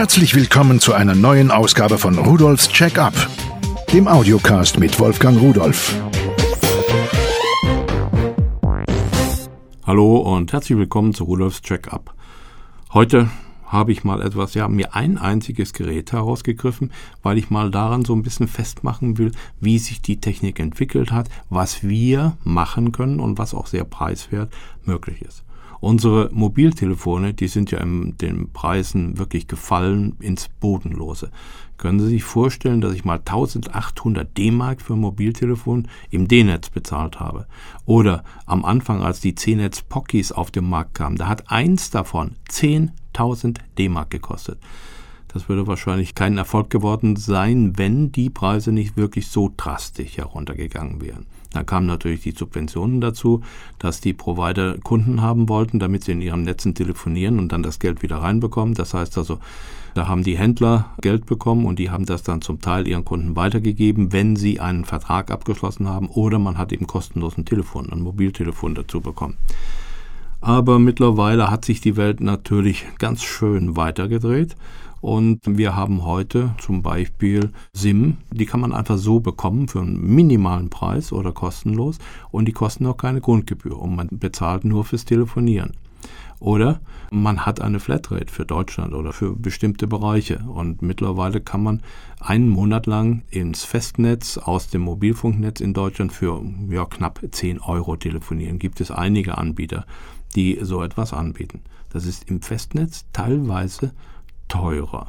Herzlich willkommen zu einer neuen Ausgabe von Rudolfs Check-up, dem Audiocast mit Wolfgang Rudolf. Hallo und herzlich willkommen zu Rudolfs Check-up. Heute habe ich mal etwas, ja, mir ein einziges Gerät herausgegriffen, weil ich mal daran so ein bisschen festmachen will, wie sich die Technik entwickelt hat, was wir machen können und was auch sehr preiswert möglich ist. Unsere Mobiltelefone, die sind ja in den Preisen wirklich gefallen ins Bodenlose. Können Sie sich vorstellen, dass ich mal 1800 D-Mark für ein Mobiltelefon im D-Netz bezahlt habe? Oder am Anfang, als die C-Netz Pockies auf den Markt kamen, da hat eins davon 10.000 D-Mark gekostet. Das würde wahrscheinlich kein Erfolg geworden sein, wenn die Preise nicht wirklich so drastisch heruntergegangen wären. Da kamen natürlich die Subventionen dazu, dass die Provider Kunden haben wollten, damit sie in ihren Netzen telefonieren und dann das Geld wieder reinbekommen. Das heißt also, da haben die Händler Geld bekommen und die haben das dann zum Teil ihren Kunden weitergegeben, wenn sie einen Vertrag abgeschlossen haben oder man hat eben kostenlos ein Telefon, ein Mobiltelefon dazu bekommen. Aber mittlerweile hat sich die Welt natürlich ganz schön weitergedreht und wir haben heute zum Beispiel SIM, die kann man einfach so bekommen für einen minimalen Preis oder kostenlos und die kosten auch keine Grundgebühr und man bezahlt nur fürs Telefonieren. Oder man hat eine Flatrate für Deutschland oder für bestimmte Bereiche. Und mittlerweile kann man einen Monat lang ins Festnetz aus dem Mobilfunknetz in Deutschland für ja, knapp 10 Euro telefonieren. Gibt es einige Anbieter, die so etwas anbieten. Das ist im Festnetz teilweise teurer.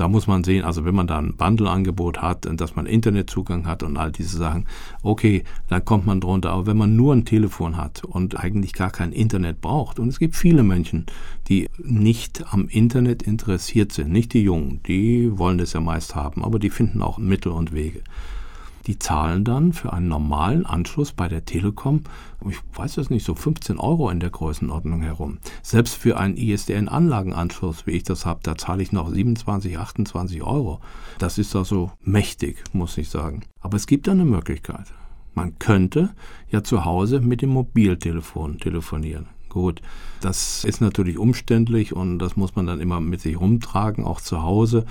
Da muss man sehen, also wenn man da ein Bundle-Angebot hat, dass man Internetzugang hat und all diese Sachen, okay, dann kommt man drunter. Aber wenn man nur ein Telefon hat und eigentlich gar kein Internet braucht, und es gibt viele Menschen, die nicht am Internet interessiert sind, nicht die Jungen, die wollen das ja meist haben, aber die finden auch Mittel und Wege. Die zahlen dann für einen normalen Anschluss bei der Telekom, ich weiß es nicht, so 15 Euro in der Größenordnung herum. Selbst für einen ISDN-Anlagenanschluss, wie ich das habe, da zahle ich noch 27, 28 Euro. Das ist also mächtig, muss ich sagen. Aber es gibt eine Möglichkeit. Man könnte ja zu Hause mit dem Mobiltelefon telefonieren. Gut, das ist natürlich umständlich und das muss man dann immer mit sich rumtragen, auch zu Hause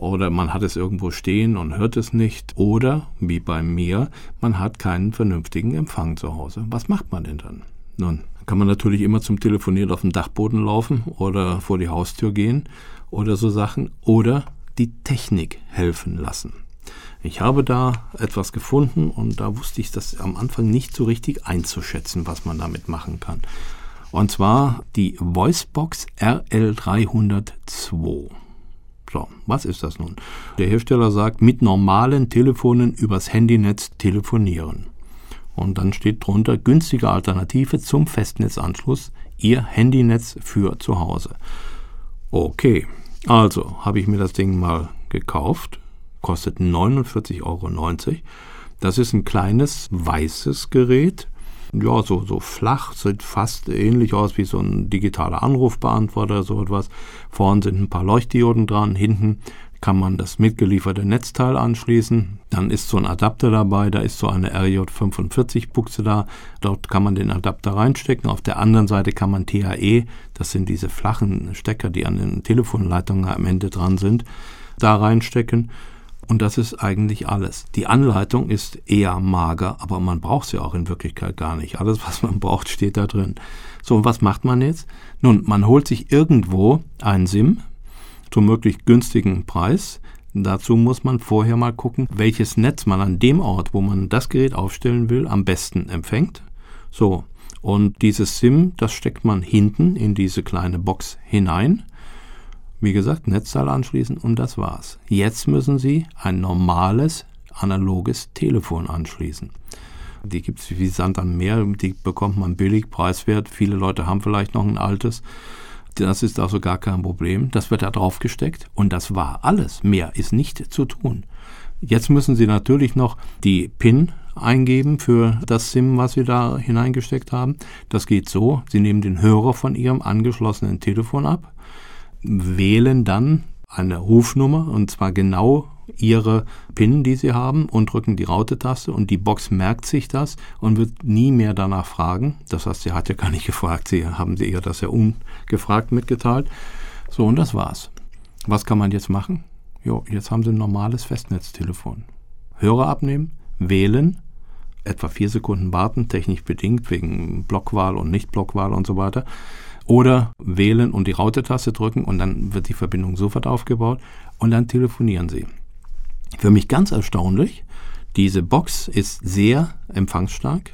oder man hat es irgendwo stehen und hört es nicht oder, wie bei mir, man hat keinen vernünftigen Empfang zu Hause. Was macht man denn dann? Nun, kann man natürlich immer zum Telefonieren auf den Dachboden laufen oder vor die Haustür gehen oder so Sachen oder die Technik helfen lassen. Ich habe da etwas gefunden und da wusste ich das am Anfang nicht so richtig einzuschätzen, was man damit machen kann. Und zwar die Voicebox RL302. So, was ist das nun? Der Hersteller sagt, mit normalen Telefonen übers Handynetz telefonieren. Und dann steht drunter günstige Alternative zum Festnetzanschluss, Ihr Handynetz für zu Hause. Okay, also habe ich mir das Ding mal gekauft, kostet 49,90 Euro. Das ist ein kleines weißes Gerät ja, so, so flach, sieht fast ähnlich aus wie so ein digitaler Anrufbeantworter, so etwas. Vorne sind ein paar Leuchtdioden dran, hinten kann man das mitgelieferte Netzteil anschließen. Dann ist so ein Adapter dabei, da ist so eine RJ45-Buchse da. Dort kann man den Adapter reinstecken. Auf der anderen Seite kann man THE, das sind diese flachen Stecker, die an den Telefonleitungen am Ende dran sind, da reinstecken. Und das ist eigentlich alles. Die Anleitung ist eher mager, aber man braucht sie auch in Wirklichkeit gar nicht. Alles, was man braucht, steht da drin. So, und was macht man jetzt? Nun, man holt sich irgendwo einen SIM zum möglichst günstigen Preis. Dazu muss man vorher mal gucken, welches Netz man an dem Ort, wo man das Gerät aufstellen will, am besten empfängt. So, und dieses SIM, das steckt man hinten in diese kleine Box hinein. Wie gesagt, Netzteil anschließen und das war's. Jetzt müssen Sie ein normales analoges Telefon anschließen. Die gibt es wie Sand am Meer, die bekommt man billig, preiswert. Viele Leute haben vielleicht noch ein altes. Das ist also gar kein Problem. Das wird da drauf gesteckt und das war alles. Mehr ist nicht zu tun. Jetzt müssen Sie natürlich noch die PIN eingeben für das SIM, was Sie da hineingesteckt haben. Das geht so. Sie nehmen den Hörer von Ihrem angeschlossenen Telefon ab wählen dann eine Rufnummer und zwar genau ihre PIN, die sie haben und drücken die Raute-Taste und die Box merkt sich das und wird nie mehr danach fragen. Das heißt, sie hat ja gar nicht gefragt, sie haben sie ihr das ja ungefragt mitgeteilt. So und das war's. Was kann man jetzt machen? Jo, jetzt haben Sie ein normales Festnetztelefon. Hörer abnehmen, wählen, etwa vier Sekunden warten, technisch bedingt wegen Blockwahl und Nicht-Blockwahl und so weiter. Oder wählen und die Raute-Taste drücken und dann wird die Verbindung sofort aufgebaut und dann telefonieren Sie. Für mich ganz erstaunlich, diese Box ist sehr empfangsstark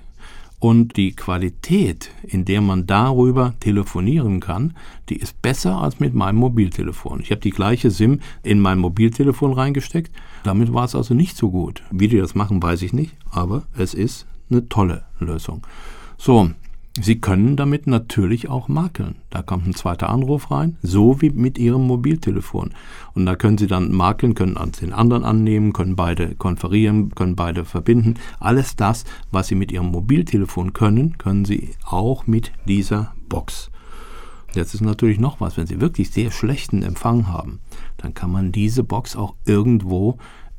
und die Qualität, in der man darüber telefonieren kann, die ist besser als mit meinem Mobiltelefon. Ich habe die gleiche SIM in mein Mobiltelefon reingesteckt. Damit war es also nicht so gut. Wie die das machen, weiß ich nicht, aber es ist eine tolle Lösung. So, Sie können damit natürlich auch makeln. Da kommt ein zweiter Anruf rein, so wie mit Ihrem Mobiltelefon. Und da können Sie dann makeln, können den anderen annehmen, können beide konferieren, können beide verbinden. Alles das, was Sie mit Ihrem Mobiltelefon können, können Sie auch mit dieser Box. Jetzt ist natürlich noch was, wenn Sie wirklich sehr schlechten Empfang haben, dann kann man diese Box auch irgendwo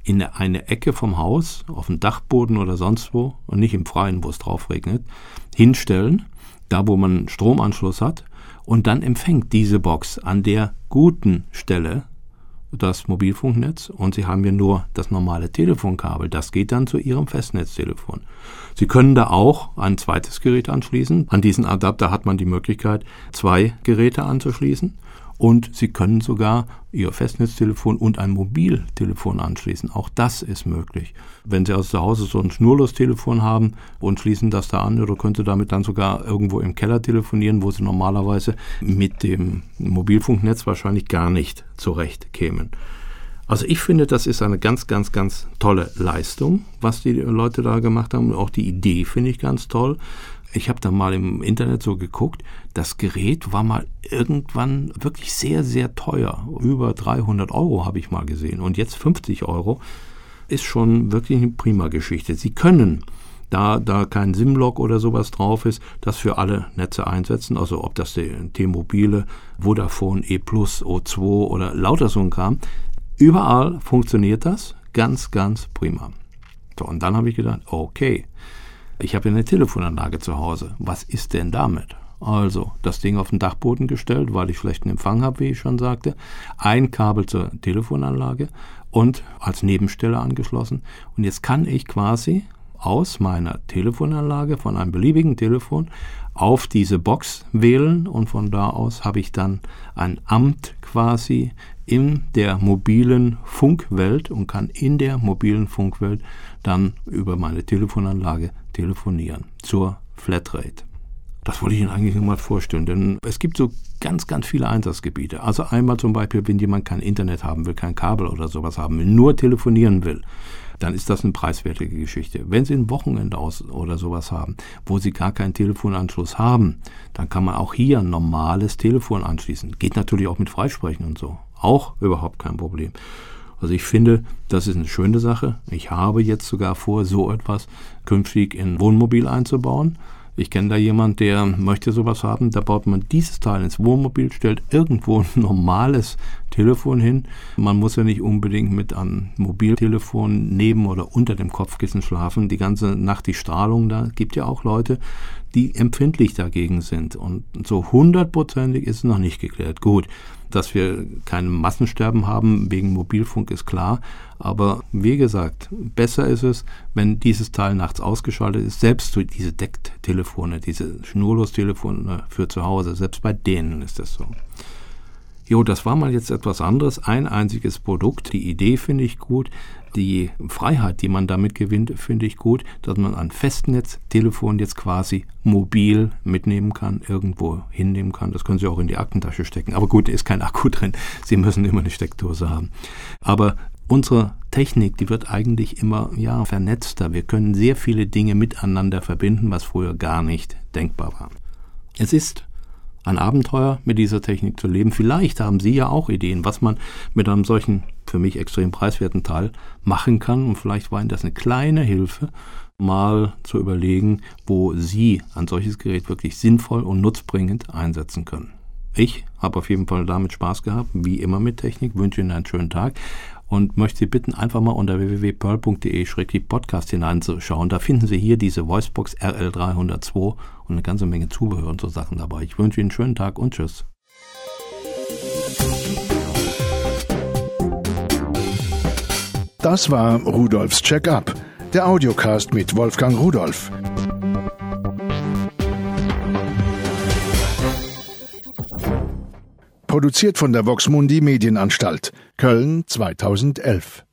in eine Ecke vom Haus, auf dem Dachboden oder sonst wo und nicht im Freien, wo es drauf regnet, hinstellen, da wo man Stromanschluss hat, und dann empfängt diese Box an der guten Stelle das Mobilfunknetz und Sie haben ja nur das normale Telefonkabel. Das geht dann zu Ihrem Festnetztelefon. Sie können da auch ein zweites Gerät anschließen. An diesen Adapter hat man die Möglichkeit, zwei Geräte anzuschließen und Sie können sogar Ihr Festnetztelefon und ein Mobiltelefon anschließen. Auch das ist möglich. Wenn Sie aus zu Hause so ein Schnurlostelefon haben und schließen das da an oder könnte damit dann sogar irgendwo im Keller telefonieren, wo Sie normalerweise mit dem Mobilfunknetz wahrscheinlich gar nicht zurecht kämen. Also ich finde, das ist eine ganz, ganz, ganz tolle Leistung, was die Leute da gemacht haben. auch die Idee finde ich ganz toll. Ich habe da mal im Internet so geguckt. Das Gerät war mal irgendwann wirklich sehr, sehr teuer. Über 300 Euro habe ich mal gesehen. Und jetzt 50 Euro ist schon wirklich eine prima Geschichte. Sie können da da kein SIM-Log oder sowas drauf ist, das für alle Netze einsetzen, also ob das der T-Mobile, Vodafone, E+, O2 oder lauter so ein Kram. Überall funktioniert das ganz, ganz prima. So, und dann habe ich gedacht, okay, ich habe eine Telefonanlage zu Hause. Was ist denn damit? Also das Ding auf den Dachboden gestellt, weil ich schlechten Empfang habe, wie ich schon sagte. Ein Kabel zur Telefonanlage und als Nebenstelle angeschlossen. Und jetzt kann ich quasi aus meiner Telefonanlage von einem beliebigen Telefon auf diese Box wählen und von da aus habe ich dann ein Amt quasi in der mobilen Funkwelt und kann in der mobilen Funkwelt dann über meine Telefonanlage telefonieren zur Flatrate. Das wollte ich Ihnen eigentlich mal vorstellen, denn es gibt so ganz, ganz viele Einsatzgebiete. Also einmal zum Beispiel, wenn jemand kein Internet haben will, kein Kabel oder sowas haben will, nur telefonieren will, dann ist das eine preiswertige Geschichte. Wenn Sie ein Wochenende aus oder sowas haben, wo Sie gar keinen Telefonanschluss haben, dann kann man auch hier ein normales Telefon anschließen. Geht natürlich auch mit Freisprechen und so. Auch überhaupt kein Problem. Also ich finde, das ist eine schöne Sache. Ich habe jetzt sogar vor, so etwas künftig in Wohnmobil einzubauen. Ich kenne da jemanden, der möchte sowas haben. Da baut man dieses Teil ins Wohnmobil, stellt irgendwo ein normales Telefon hin. Man muss ja nicht unbedingt mit einem Mobiltelefon neben oder unter dem Kopfkissen schlafen. Die ganze Nacht die Strahlung da. Gibt ja auch Leute, die empfindlich dagegen sind. Und so hundertprozentig ist es noch nicht geklärt. Gut, dass wir kein Massensterben haben wegen Mobilfunk ist klar. Aber wie gesagt, besser ist es, wenn dieses Teil nachts ausgeschaltet ist. Selbst durch diese Decktelefone, diese Schnurlostelefone für zu Hause, selbst bei denen ist das so. Jo, das war mal jetzt etwas anderes. Ein einziges Produkt. Die Idee finde ich gut. Die Freiheit, die man damit gewinnt, finde ich gut, dass man ein Festnetztelefon jetzt quasi mobil mitnehmen kann, irgendwo hinnehmen kann. Das können Sie auch in die Aktentasche stecken. Aber gut, ist kein Akku drin. Sie müssen immer eine Steckdose haben. Aber unsere Technik, die wird eigentlich immer ja, vernetzter. Wir können sehr viele Dinge miteinander verbinden, was früher gar nicht denkbar war. Es ist ein Abenteuer mit dieser Technik zu leben. Vielleicht haben Sie ja auch Ideen, was man mit einem solchen für mich extrem preiswerten Teil machen kann. Und vielleicht war Ihnen das eine kleine Hilfe, mal zu überlegen, wo Sie ein solches Gerät wirklich sinnvoll und nutzbringend einsetzen können. Ich habe auf jeden Fall damit Spaß gehabt, wie immer mit Technik, wünsche Ihnen einen schönen Tag und möchte Sie bitten, einfach mal unter www.pearl.de-podcast hineinzuschauen. Da finden Sie hier diese Voicebox RL302 und eine ganze Menge Zubehör und so Sachen dabei. Ich wünsche Ihnen einen schönen Tag und tschüss. Das war Rudolfs Check-up, der Audiocast mit Wolfgang Rudolf. Produziert von der Voxmundi Medienanstalt, Köln 2011.